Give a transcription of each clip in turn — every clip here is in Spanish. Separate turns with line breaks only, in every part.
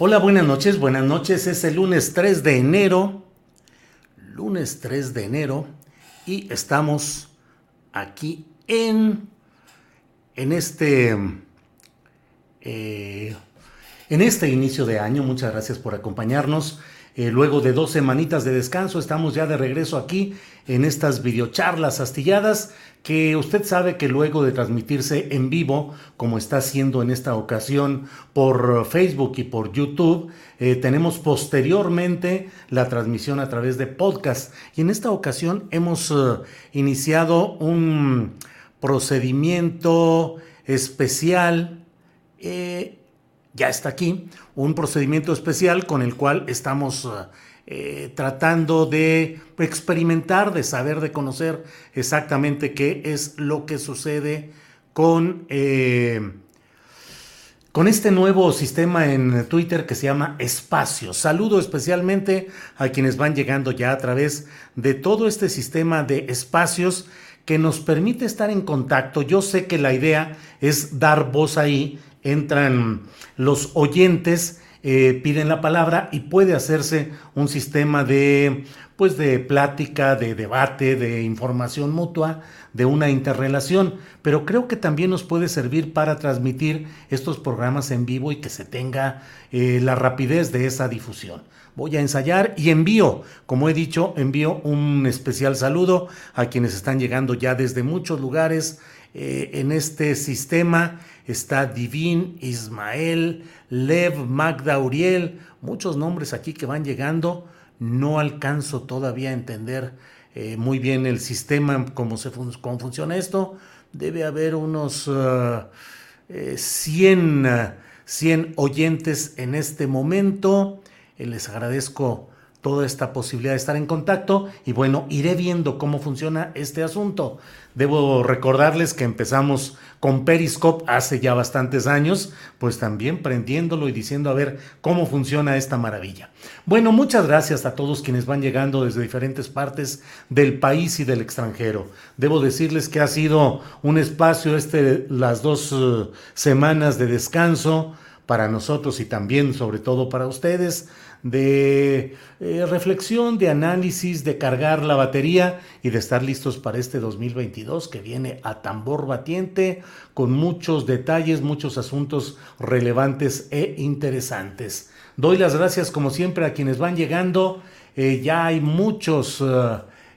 Hola, buenas noches, buenas noches. Es el lunes 3 de enero, lunes 3 de enero, y estamos aquí en, en este, eh, en este inicio de año. Muchas gracias por acompañarnos. Eh, luego de dos semanitas de descanso, estamos ya de regreso aquí en estas videocharlas astilladas que usted sabe que luego de transmitirse en vivo, como está haciendo en esta ocasión por Facebook y por YouTube, eh, tenemos posteriormente la transmisión a través de podcast. Y en esta ocasión hemos eh, iniciado un procedimiento especial. Ya está aquí, un procedimiento especial con el cual estamos eh, eh, tratando de experimentar, de saber, de conocer exactamente qué es lo que sucede con, eh, con este nuevo sistema en Twitter que se llama Espacio. Saludo especialmente a quienes van llegando ya a través de todo este sistema de espacios que nos permite estar en contacto. Yo sé que la idea es dar voz ahí, entran los oyentes eh, piden la palabra y puede hacerse un sistema de pues de plática, de debate, de información mutua, de una interrelación, pero creo que también nos puede servir para transmitir estos programas en vivo y que se tenga eh, la rapidez de esa difusión. Voy a ensayar y envío, como he dicho, envío un especial saludo a quienes están llegando ya desde muchos lugares eh, en este sistema. Está Divin, Ismael, Lev, Magda, Uriel, muchos nombres aquí que van llegando. No alcanzo todavía a entender eh, muy bien el sistema, cómo, se cómo funciona esto. Debe haber unos uh, eh, 100, uh, 100 oyentes en este momento. Eh, les agradezco toda esta posibilidad de estar en contacto y bueno, iré viendo cómo funciona este asunto. Debo recordarles que empezamos con Periscope hace ya bastantes años, pues también prendiéndolo y diciendo a ver cómo funciona esta maravilla. Bueno, muchas gracias a todos quienes van llegando desde diferentes partes del país y del extranjero. Debo decirles que ha sido un espacio este las dos uh, semanas de descanso para nosotros y también sobre todo para ustedes de eh, reflexión, de análisis, de cargar la batería y de estar listos para este 2022 que viene a tambor batiente con muchos detalles, muchos asuntos relevantes e interesantes. Doy las gracias como siempre a quienes van llegando. Eh, ya hay muchos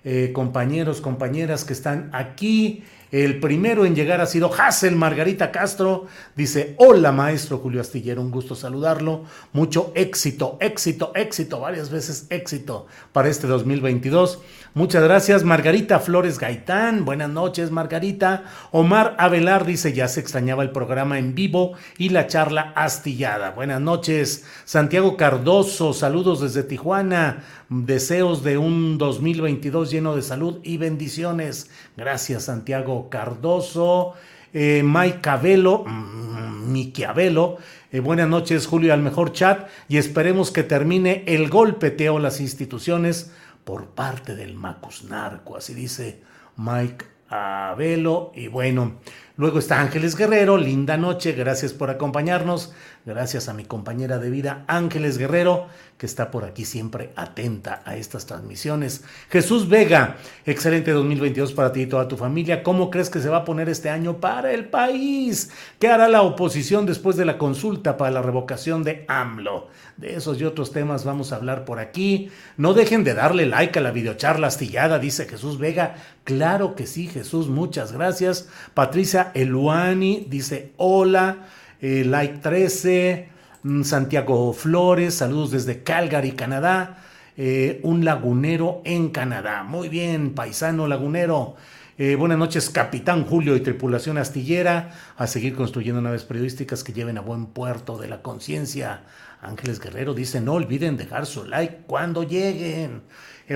eh, compañeros, compañeras que están aquí. El primero en llegar ha sido Hassel Margarita Castro. Dice, hola maestro Julio Astillero, un gusto saludarlo. Mucho éxito, éxito, éxito, varias veces éxito para este 2022. Muchas gracias, Margarita Flores Gaitán. Buenas noches, Margarita. Omar Avelar dice, ya se extrañaba el programa en vivo y la charla astillada. Buenas noches, Santiago Cardoso. Saludos desde Tijuana. Deseos de un 2022 lleno de salud y bendiciones. Gracias, Santiago Cardoso. eh, Mike Cabello, mm, Miquiavelo. Eh, buenas noches, Julio, al mejor chat y esperemos que termine el golpeteo las instituciones por parte del Macus Narco, así dice Mike Abelo. Y bueno, luego está Ángeles Guerrero, linda noche, gracias por acompañarnos. Gracias a mi compañera de vida Ángeles Guerrero, que está por aquí siempre atenta a estas transmisiones. Jesús Vega, excelente 2022 para ti y toda tu familia. ¿Cómo crees que se va a poner este año para el país? ¿Qué hará la oposición después de la consulta para la revocación de AMLO? De esos y otros temas vamos a hablar por aquí. No dejen de darle like a la videocharla astillada, dice Jesús Vega. Claro que sí, Jesús, muchas gracias. Patricia Eluani dice hola. Eh, like 13, mm, Santiago Flores, saludos desde Calgary, Canadá. Eh, un lagunero en Canadá. Muy bien, paisano lagunero. Eh, buenas noches, Capitán Julio y tripulación astillera. A seguir construyendo naves periodísticas que lleven a buen puerto de la conciencia. Ángeles Guerrero dice: No olviden dejar su like cuando lleguen.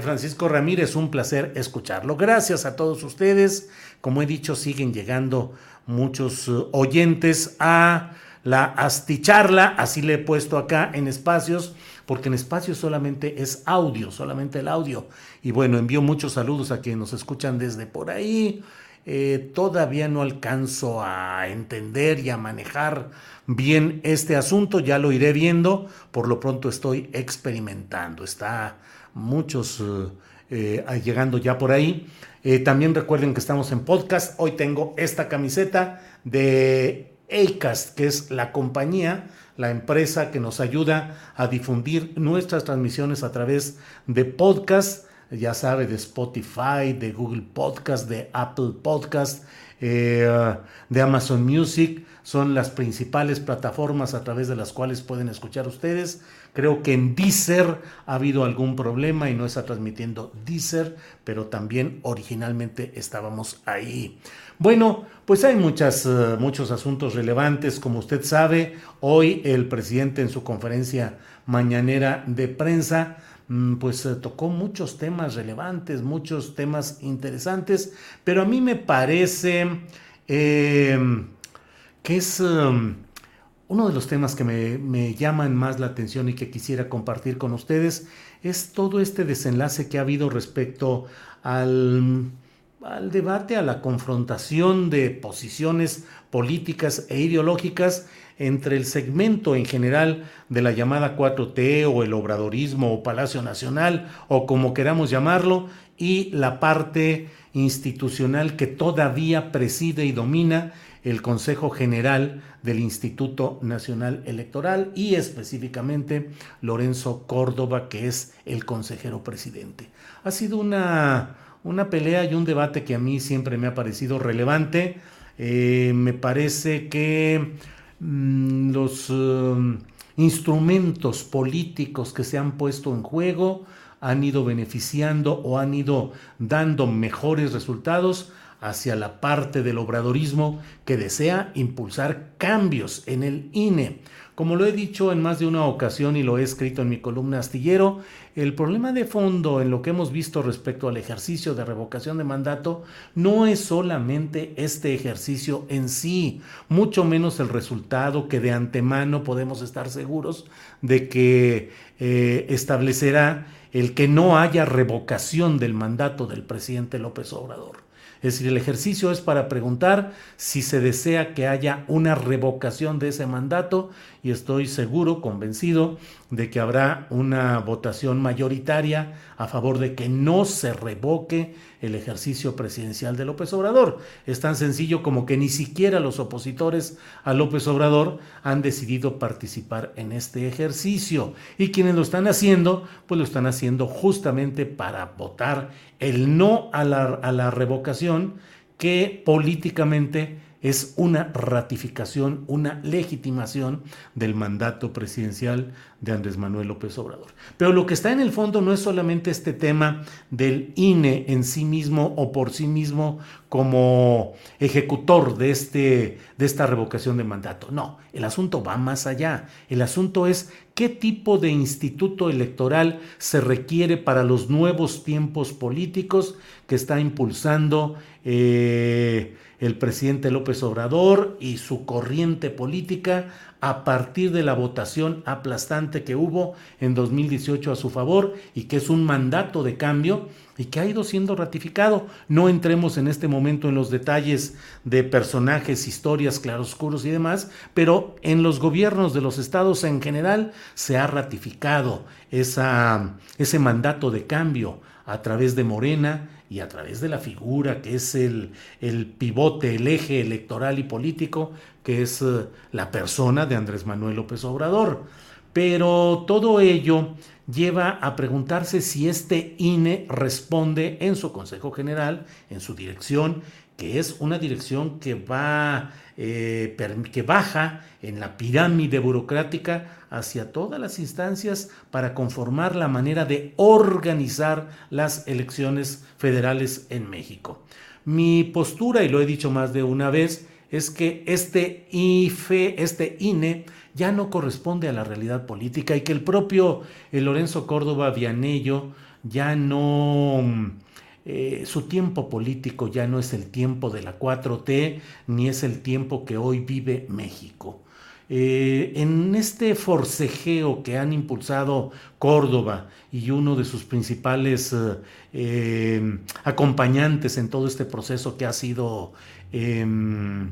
Francisco Ramírez, un placer escucharlo. Gracias a todos ustedes. Como he dicho, siguen llegando muchos eh, oyentes a la asticharla, así le he puesto acá en espacios, porque en espacios solamente es audio, solamente el audio. Y bueno, envío muchos saludos a quienes nos escuchan desde por ahí. Eh, todavía no alcanzo a entender y a manejar bien este asunto, ya lo iré viendo, por lo pronto estoy experimentando, está muchos eh, llegando ya por ahí. Eh, también recuerden que estamos en podcast. Hoy tengo esta camiseta de Acast, que es la compañía, la empresa que nos ayuda a difundir nuestras transmisiones a través de podcast, ya sabe, de Spotify, de Google Podcast, de Apple Podcast, eh, de Amazon Music. Son las principales plataformas a través de las cuales pueden escuchar ustedes. Creo que en Deezer ha habido algún problema y no está transmitiendo Deezer, pero también originalmente estábamos ahí. Bueno, pues hay eh, muchos asuntos relevantes. Como usted sabe, hoy el presidente en su conferencia mañanera de prensa pues eh, tocó muchos temas relevantes, muchos temas interesantes, pero a mí me parece eh, que es uno de los temas que me, llaman más la atención y que quisiera compartir con ustedes es todo este desenlace que ha habido respecto al, al debate, a la confrontación de posiciones políticas e ideológicas entre el segmento en general de la llamada 4T o el obradorismo o Palacio Nacional o como queramos llamarlo y la parte institucional que todavía preside y domina el Consejo General del Instituto Nacional Electoral y específicamente Lorenzo Córdoba, que es el consejero presidente. Ha sido una, una pelea y un debate que a mí siempre me ha parecido relevante. Eh, me parece que mm, los um, instrumentos políticos que se han puesto en juego han ido beneficiando o han ido dando mejores resultados hacia la parte del obradorismo que desea impulsar cambios en el INE. Como lo he dicho en más de una ocasión y lo he escrito en mi columna astillero, el problema de fondo en lo que hemos visto respecto al ejercicio de revocación de mandato no es solamente este ejercicio en sí, mucho menos el resultado que de antemano podemos estar seguros de que eh, establecerá el que no haya revocación del mandato del presidente López Obrador. Es decir, el ejercicio es para preguntar si se desea que haya una revocación de ese mandato y estoy seguro, convencido, de que habrá una votación mayoritaria a favor de que no se revoque el ejercicio presidencial de López Obrador. Es tan sencillo como que ni siquiera los opositores a López Obrador han decidido participar en este ejercicio. Y quienes lo están haciendo, pues lo están haciendo justamente para votar el no a la, a la revocación que políticamente es una ratificación, una legitimación del mandato presidencial de Andrés Manuel López Obrador. Pero lo que está en el fondo no es solamente este tema del INE en sí mismo o por sí mismo como ejecutor de, este, de esta revocación de mandato. No, el asunto va más allá. El asunto es qué tipo de instituto electoral se requiere para los nuevos tiempos políticos que está impulsando. Eh, el presidente López Obrador y su corriente política a partir de la votación aplastante que hubo en 2018 a su favor y que es un mandato de cambio y que ha ido siendo ratificado. No entremos en este momento en los detalles de personajes, historias, claroscuros y demás, pero en los gobiernos de los estados en general se ha ratificado ese mandato de cambio a través de Morena y a través de la figura que es el, el pivote, el eje electoral y político, que es eh, la persona de Andrés Manuel López Obrador. Pero todo ello lleva a preguntarse si este INE responde en su Consejo General, en su dirección, que es una dirección que va eh, que baja en la pirámide burocrática hacia todas las instancias para conformar la manera de organizar las elecciones federales en México. Mi postura, y lo he dicho más de una vez, es que este IFE, este INE, ya no corresponde a la realidad política y que el propio eh, Lorenzo Córdoba Vianello ya no eh, su tiempo político ya no es el tiempo de la 4T, ni es el tiempo que hoy vive México. Eh, en este forcejeo que han impulsado Córdoba y uno de sus principales eh, acompañantes en todo este proceso que ha sido em,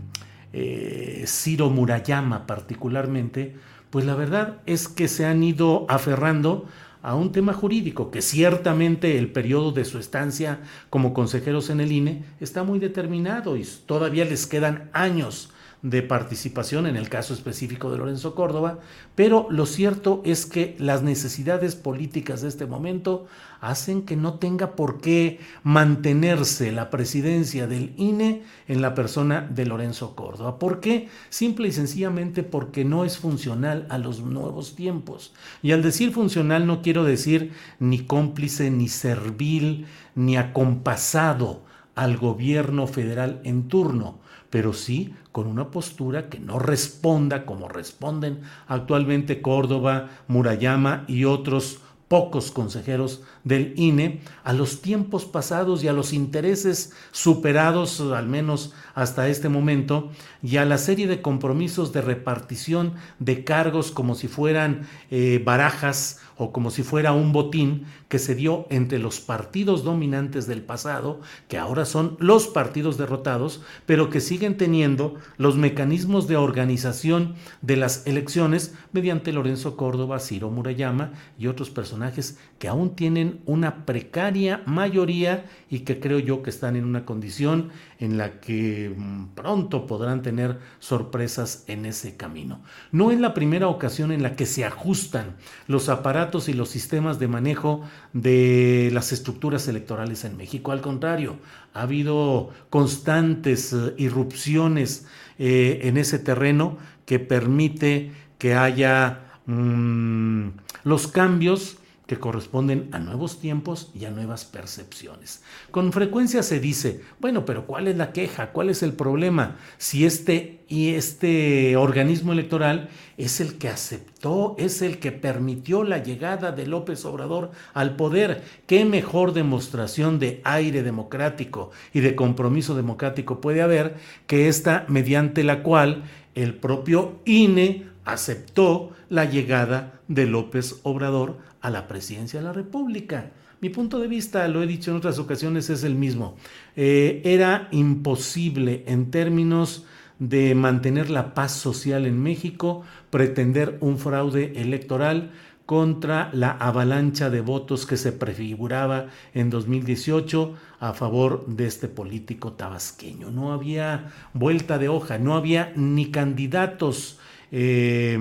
Ciro Murayama particularmente, pues la verdad es que se han ido aferrando a un tema jurídico, que ciertamente el periodo de su estancia como consejeros en el INE está muy determinado y todavía les quedan años de participación en el caso específico de Lorenzo Córdoba, pero lo cierto es que las necesidades políticas de este momento hacen que no tenga por qué mantenerse la presidencia del INE en la persona de Lorenzo Córdoba. ¿Por qué? Simple y sencillamente porque no es funcional a los nuevos tiempos. Y al decir funcional no quiero decir ni cómplice, ni servil, ni acompasado al gobierno federal en turno pero sí con una postura que no responda como responden actualmente Córdoba, Murayama y otros pocos consejeros del INE a los tiempos pasados y a los intereses superados, al menos hasta este momento, y a la serie de compromisos de repartición de cargos como si fueran eh, barajas o como si fuera un botín que se dio entre los partidos dominantes del pasado, que ahora son los partidos derrotados, pero que siguen teniendo los mecanismos de organización de las elecciones mediante Lorenzo Córdoba, Ciro Murayama y otros personajes que aún tienen una precaria mayoría y que creo yo que están en una condición en la que mm, pronto podrán tener sorpresas en ese camino. No es la primera ocasión en la que se ajustan los aparatos y los sistemas de manejo de las estructuras electorales en México. Al contrario, ha habido constantes eh, irrupciones eh, en ese terreno que permite que haya mm, los cambios que corresponden a nuevos tiempos y a nuevas percepciones. Con frecuencia se dice, bueno, pero ¿cuál es la queja? ¿Cuál es el problema? Si este y este organismo electoral es el que aceptó, es el que permitió la llegada de López Obrador al poder, ¿qué mejor demostración de aire democrático y de compromiso democrático puede haber que esta mediante la cual el propio INE aceptó la llegada de López Obrador a la presidencia de la República. Mi punto de vista, lo he dicho en otras ocasiones, es el mismo. Eh, era imposible en términos de mantener la paz social en México pretender un fraude electoral contra la avalancha de votos que se prefiguraba en 2018 a favor de este político tabasqueño. No había vuelta de hoja, no había ni candidatos eh,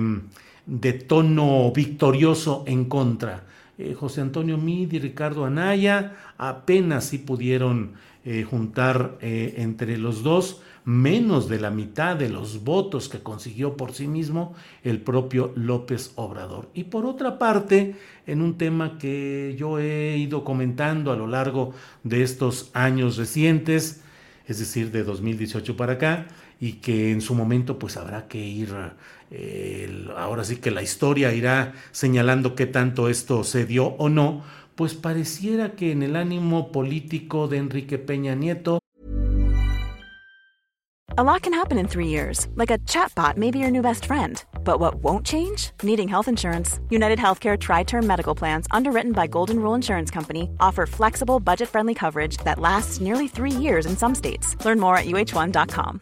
de tono victorioso en contra. Eh, José Antonio Mid y Ricardo Anaya apenas sí pudieron eh, juntar eh, entre los dos menos de la mitad de los votos que consiguió por sí mismo el propio López Obrador. Y por otra parte, en un tema que yo he ido comentando a lo largo de estos años recientes, es decir, de 2018 para acá, y que en su momento pues habrá que ir, ahora sí que la historia irá señalando qué tanto esto se dio o no, pues pareciera que en el ánimo político de Enrique Peña Nieto
A lot can happen in three years, like a chatbot may be your new best friend. But what won't change? Needing health insurance. United Healthcare Tri Term Medical Plans, underwritten by Golden Rule Insurance Company, offer flexible, budget friendly coverage that lasts nearly three years in some states. Learn more at uh1.com.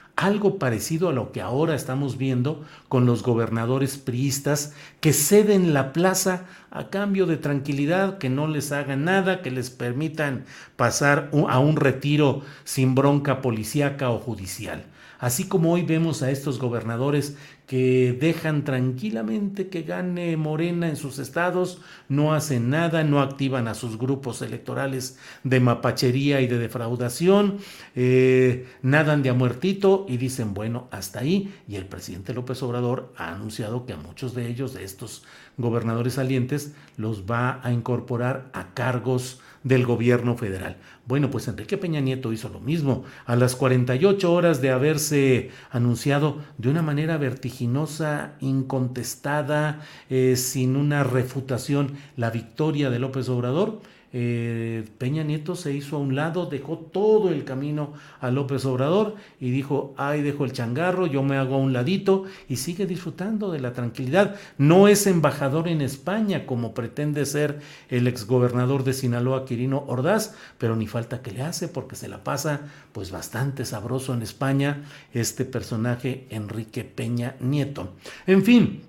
algo parecido a lo que ahora estamos viendo con los gobernadores priistas que ceden la plaza a cambio de tranquilidad, que no les hagan nada, que les permitan pasar a un retiro sin bronca policíaca o judicial. Así como hoy vemos a estos gobernadores que dejan tranquilamente que gane Morena en sus estados, no hacen nada, no activan a sus grupos electorales de mapachería y de defraudación, eh, nadan de a muertito y dicen, bueno, hasta ahí. Y el presidente López Obrador ha anunciado que a muchos de ellos, de estos gobernadores salientes, los va a incorporar a cargos del gobierno federal. Bueno, pues Enrique Peña Nieto hizo lo mismo. A las 48 horas de haberse anunciado de una manera vertiginosa, incontestada, eh, sin una refutación, la victoria de López Obrador, eh, Peña Nieto se hizo a un lado, dejó todo el camino a López Obrador y dijo, ay, dejo el changarro, yo me hago a un ladito y sigue disfrutando de la tranquilidad. No es embajador en España como pretende ser el exgobernador de Sinaloa, Quirino Ordaz, pero ni falta que le hace porque se la pasa pues bastante sabroso en España este personaje Enrique Peña Nieto. En fin,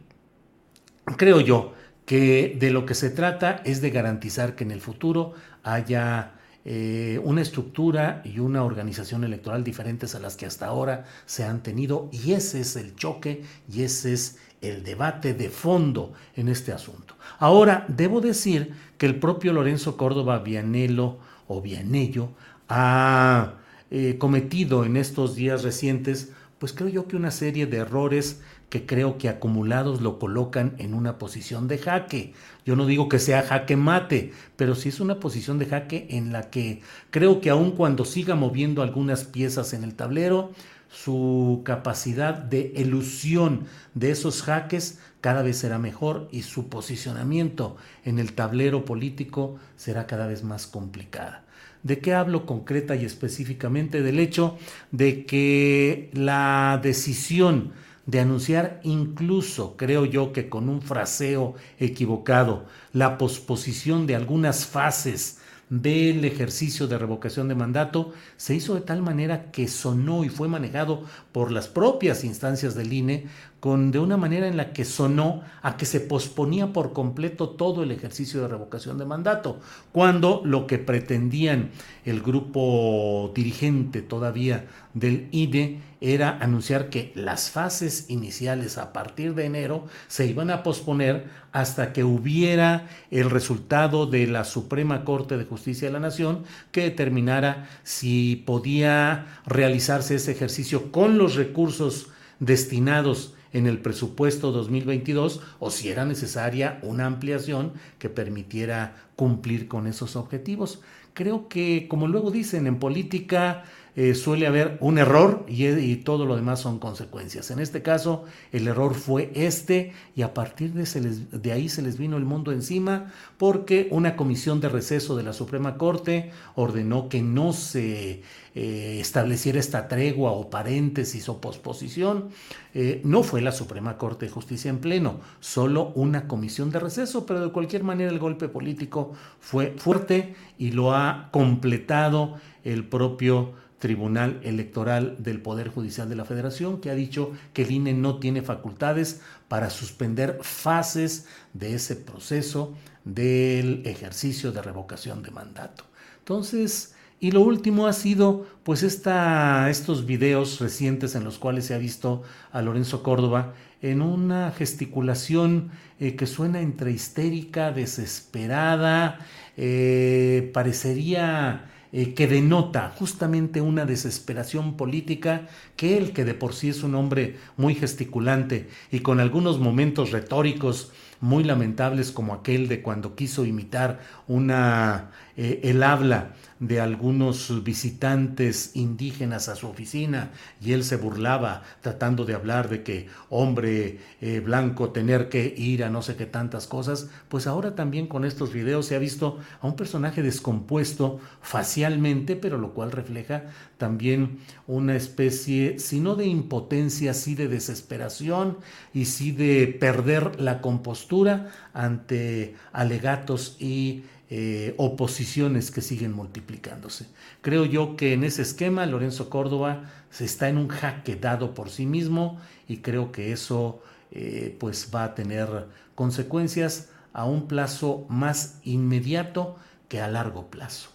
creo yo que de lo que se trata es de garantizar que en el futuro haya eh, una estructura y una organización electoral diferentes a las que hasta ahora se han tenido y ese es el choque y ese es el debate de fondo en este asunto. Ahora, debo decir que el propio Lorenzo Córdoba Vianello o Vianello ha eh, cometido en estos días recientes, pues creo yo que una serie de errores que creo que acumulados lo colocan en una posición de jaque. Yo no digo que sea jaque mate, pero sí es una posición de jaque en la que creo que aun cuando siga moviendo algunas piezas en el tablero, su capacidad de elusión de esos jaques cada vez será mejor y su posicionamiento en el tablero político será cada vez más complicada. ¿De qué hablo concreta y específicamente? Del hecho de que la decisión de anunciar incluso, creo yo que con un fraseo equivocado, la posposición de algunas fases del ejercicio de revocación de mandato se hizo de tal manera que sonó y fue manejado por las propias instancias del INE con de una manera en la que sonó a que se posponía por completo todo el ejercicio de revocación de mandato, cuando lo que pretendían el grupo dirigente todavía del INE era anunciar que las fases iniciales a partir de enero se iban a posponer hasta que hubiera el resultado de la Suprema Corte de Justicia de la Nación que determinara si podía realizarse ese ejercicio con los recursos destinados en el presupuesto 2022 o si era necesaria una ampliación que permitiera cumplir con esos objetivos. Creo que, como luego dicen en política, eh, suele haber un error y, todo lo demás son consecuencias. En este caso, el error fue este y a partir de, ahí se les vino el mundo encima porque una comisión de receso de la Suprema Corte ordenó que no se eh, estableciera esta tregua o paréntesis o posposición. Eh, no fue la Suprema Corte de Justicia en pleno, solo una comisión de receso, pero de cualquier manera el golpe político fue fuerte y lo ha completado el propio Tribunal Electoral del Poder Judicial de la Federación, que ha dicho que el INE no tiene facultades para suspender fases de ese proceso del ejercicio de revocación de mandato. Entonces, Y lo último ha sido pues esta, estos videos recientes en los cuales se ha visto a Lorenzo Córdoba en una gesticulación eh, que suena entre histérica, desesperada, eh, parecería eh, que denota justamente una desesperación política que él, que de por sí es un hombre muy gesticulante y con algunos momentos retóricos muy lamentables como aquel de cuando quiso imitar una el habla de algunos visitantes indígenas a su oficina y él se burlaba tratando de hablar de que hombre eh, blanco tener que ir a no sé qué tantas cosas, pues ahora también con estos videos se ha visto a un personaje descompuesto facialmente, pero lo cual refleja también una especie, si no de impotencia, sí de desesperación y sí de perder la compostura ante alegatos y eh, oposiciones que siguen multiplicándose. Creo yo que en ese esquema Lorenzo Córdoba se está en un jaque dado por sí mismo y creo que eso eh, pues va a tener consecuencias a un plazo más inmediato que a largo plazo.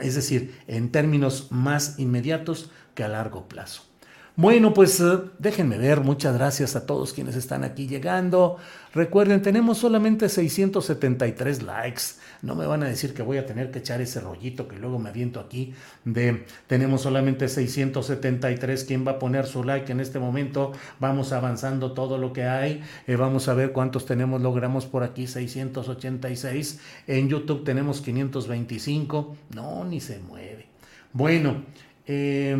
Es decir, en términos más inmediatos que a largo plazo. Bueno, pues eh, déjenme ver, muchas gracias a todos quienes están aquí llegando. Recuerden, tenemos solamente 673 likes. No me van a decir que voy a tener que echar ese rollito que luego me aviento aquí de tenemos solamente 673. ¿Quién va a poner su like en este momento? Vamos avanzando todo lo que hay. Eh, vamos a ver cuántos tenemos, logramos por aquí 686. En YouTube tenemos 525. No, ni se mueve. Bueno, eh,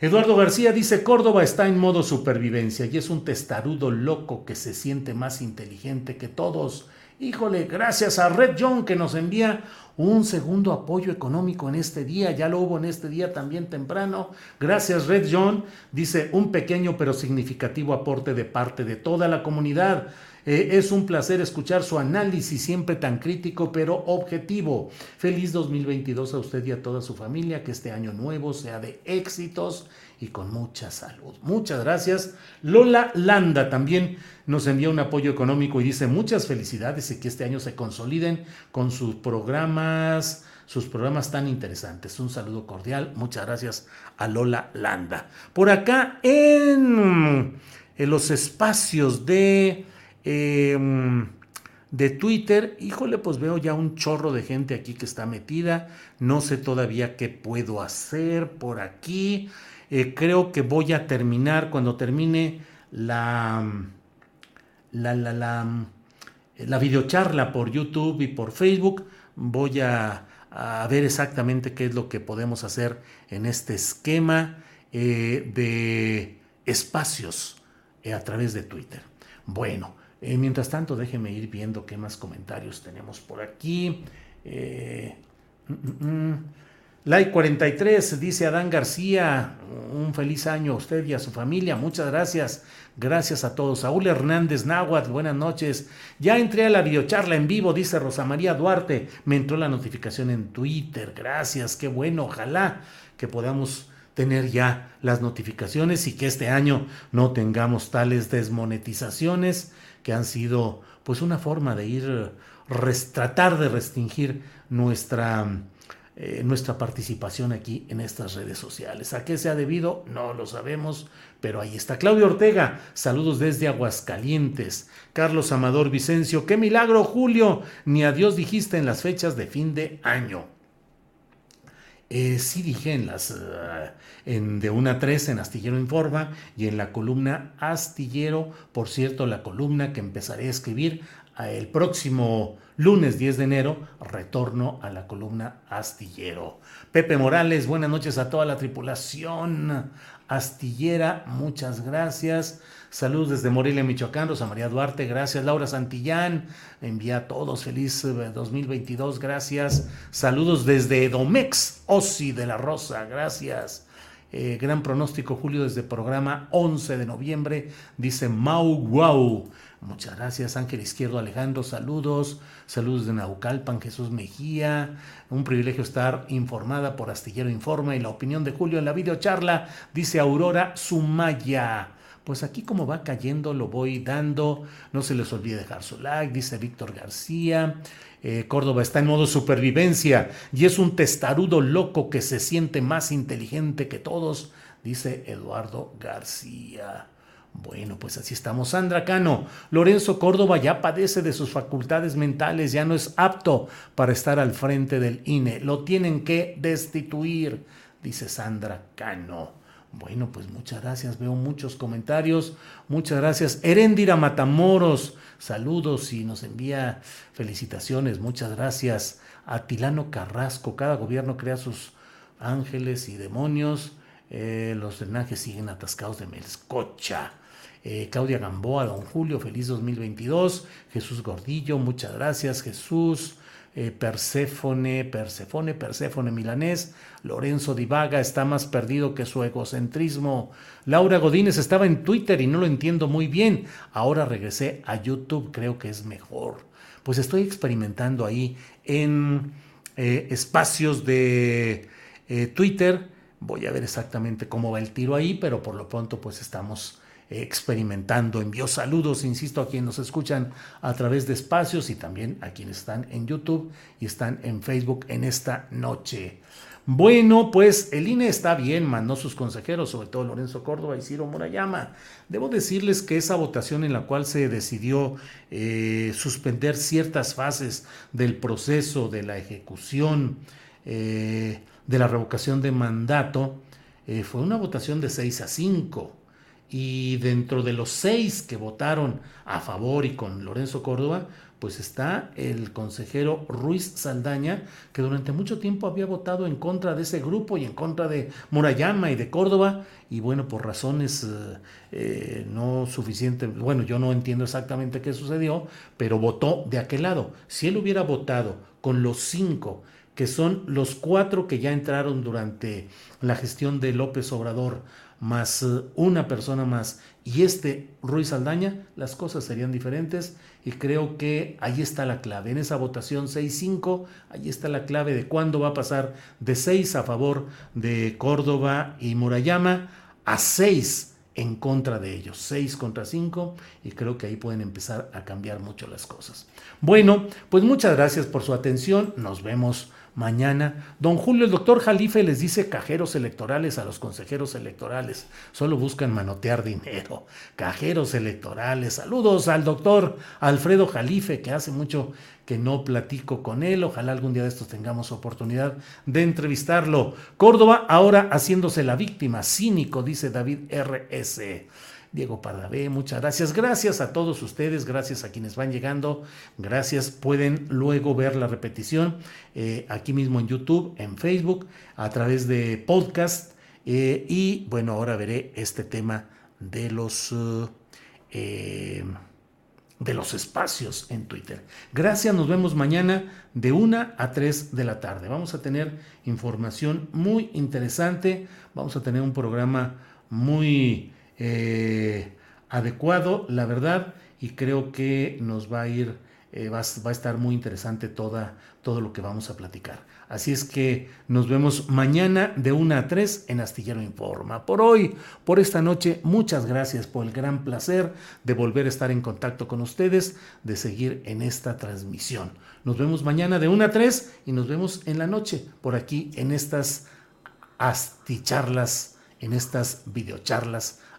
Eduardo García dice, Córdoba está en modo supervivencia y es un testarudo loco que se siente más inteligente que todos. Híjole, gracias a Red John que nos envía un segundo apoyo económico en este día, ya lo hubo en este día también temprano. Gracias Red John, dice un pequeño pero significativo aporte de parte de toda la comunidad. Eh, es un placer escuchar su análisis, siempre tan crítico pero objetivo. Feliz 2022 a usted y a toda su familia, que este año nuevo sea de éxitos y con mucha salud. Muchas gracias. Lola Landa también nos envía un apoyo económico y dice muchas felicidades y que este año se consoliden con sus programas sus programas tan interesantes. Un saludo cordial. Muchas gracias a Lola Landa. Por acá en, en los espacios de Em, de Twitter, híjole, pues veo ya un chorro de gente aquí que está metida. No sé todavía qué puedo hacer por aquí. Eh, creo que voy a terminar cuando termine la, la, la, la, la videocharla por YouTube y por Facebook. Voy a, ver exactamente qué es lo que podemos hacer en este esquema eh, de espacios eh, a través de Twitter. Bueno. Eh, mientras tanto, déjenme ir viendo qué más comentarios tenemos por aquí. Eh, mm, mm, mm. Like 43 dice Adán García, un feliz año a usted y a su familia, muchas gracias, gracias a todos. Saúl Hernández Náhuatl, buenas noches. Ya entré a la videocharla en vivo, dice Rosa María Duarte, me entró la notificación en Twitter, gracias, qué bueno, ojalá que podamos tener ya las notificaciones y que este año no tengamos tales desmonetizaciones que han sido pues una forma de ir tratar de restringir nuestra eh, nuestra participación aquí en estas redes sociales. ¿A qué se ha debido? No lo sabemos, pero ahí está. Claudio Ortega, saludos desde Aguascalientes. Carlos Amador Vicencio, qué milagro, Julio, ni adiós dijiste en las fechas de fin de año. Eh, sí dije en las eh, de una a 3 en Astillero Informa y en la columna Astillero, por cierto, la columna que empezaré a escribir el próximo lunes 10 de enero, retorno a la columna Astillero. Pepe Morales, buenas noches a toda la tripulación astillera, muchas gracias. Saludos desde Morelia, Michoacán, Rosa María Duarte, gracias. Laura Santillán, envía a todos feliz 2022, eh, gracias. Saludos desde Domex, Osi de la Rosa, gracias. Eh, gran pronóstico, Julio, desde programa 11 de noviembre, dice Mau Wow. Muchas gracias, Ángel Izquierdo Alejandro, saludos, saludos de Naucalpan, Jesús Mejía, un privilegio estar informada por Astillero Informa y la opinión de Julio en la videocharla, dice Aurora Sumaya. Pues aquí como va cayendo lo voy dando. No se les olvide dejar su like, dice Víctor García. Eh, Córdoba está en modo supervivencia y es un testarudo loco que se siente más inteligente que todos, dice Eduardo García. Bueno, pues así estamos. Sandra Cano, Lorenzo Córdoba ya padece de sus facultades mentales, ya no es apto para estar al frente del INE. Lo tienen que destituir, dice Sandra Cano. Bueno, pues muchas gracias. Veo muchos comentarios. Muchas gracias. Heréndira Matamoros, saludos y nos envía felicitaciones. Muchas gracias. A Tilano Carrasco, cada gobierno crea sus ángeles y demonios. Eh, los drenajes siguen atascados de melescocha. Eh, Claudia Gamboa, don Julio, feliz 2022. Jesús Gordillo, muchas gracias, Jesús. Eh, Perséfone, Perséfone, Perséfone Milanés. Lorenzo Divaga está más perdido que su egocentrismo. Laura Godínez estaba en Twitter y no lo entiendo muy bien. Ahora regresé a YouTube, creo que es mejor. Pues estoy experimentando ahí en eh, espacios de Twitter. Voy a ver exactamente cómo va el tiro ahí, pero por lo pronto pues estamos experimentando. Envío saludos, insisto, a quienes nos escuchan a través de espacios y también a quienes están en YouTube y están en Facebook en esta noche. Bueno, pues el INE está bien, mandó sus consejeros, sobre todo Lorenzo Córdoba y Ciro Murayama. Debo decirles que esa votación en la cual se decidió eh, suspender ciertas fases del proceso de la ejecución eh, de la revocación de mandato eh, fue una votación de 6 a 5 y dentro de los seis que votaron a favor y con Lorenzo Córdoba, pues está el consejero Ruiz Saldaña, que durante mucho tiempo había votado en contra de ese grupo y en contra de Murayama y de Córdoba, y bueno, por razones eh, eh, no suficientes, bueno, yo no entiendo exactamente qué sucedió, pero votó de aquel lado. Si él hubiera votado con los cinco, que son los cuatro que ya entraron durante la gestión de López Obrador, más eh, una persona más y este Ruiz Aldaña, las cosas serían diferentes y creo que ahí está la clave. En esa votación 6-5, ahí está la clave de cuándo va a pasar de 6 a favor de Córdoba y Murayama a 6 en contra de ellos, 6 contra 5, y creo que ahí pueden empezar a cambiar mucho las cosas. Bueno, pues muchas gracias por su atención, nos vemos mañana. Don Julio, el doctor Jalife les dice cajeros electorales a los consejeros electorales. Solo buscan manotear dinero. Cajeros electorales. Saludos al doctor Alfredo Jalife, que hace mucho que no platico con él. Ojalá algún día de estos tengamos oportunidad de entrevistarlo. Córdoba ahora haciéndose la víctima. Cínico, dice David R.S. Diego Pardavé, muchas gracias. Gracias a todos ustedes, gracias a quienes van llegando. Gracias. Pueden luego ver la repetición eh, aquí mismo en YouTube, en Facebook, a través de podcast. Eh, y bueno, ahora veré este tema de los, eh, de los espacios en Twitter. Gracias, nos vemos mañana de 1 a 3 de la tarde. Vamos a tener información muy interesante. Vamos a tener un programa muy eh, adecuado, la verdad, y creo que nos va a ir, eh, va, a estar muy interesante toda, todo lo que vamos a platicar. Así es que nos vemos mañana de 1 a 3 en Astillero Informa. Por hoy, por esta noche, muchas gracias por el gran placer de volver a estar en contacto con ustedes, de seguir en esta transmisión. Nos vemos mañana de 1 a 3 y nos vemos en la noche por aquí en estas asticharlas, en estas videocharlas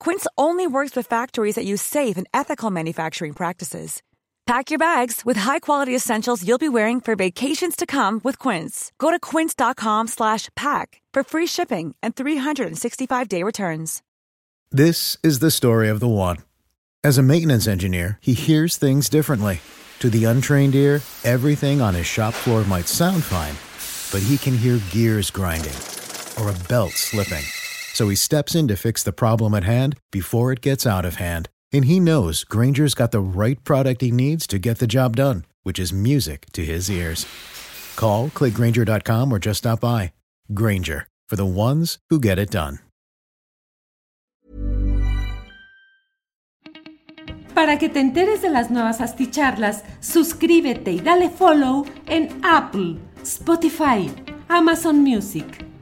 Quince only works with factories that use safe and ethical manufacturing practices. Pack your bags with high-quality essentials you'll be wearing for vacations to come with Quince. Go to quince.com/pack for free shipping and 365-day returns.
This is the story of the one. As a maintenance engineer, he hears things differently. To the untrained ear, everything on his shop floor might sound fine, but he can hear gears grinding or a belt slipping. So he steps in to fix the problem at hand before it gets out of hand And he knows Granger's got the right product he needs to get the job done, which is music to his ears. Call, clickgranger.com, or just stop by. Granger, for the ones who get it done.
Para que te enteres de las nuevas asticharlas, suscríbete y dale follow en Apple, Spotify, Amazon Music,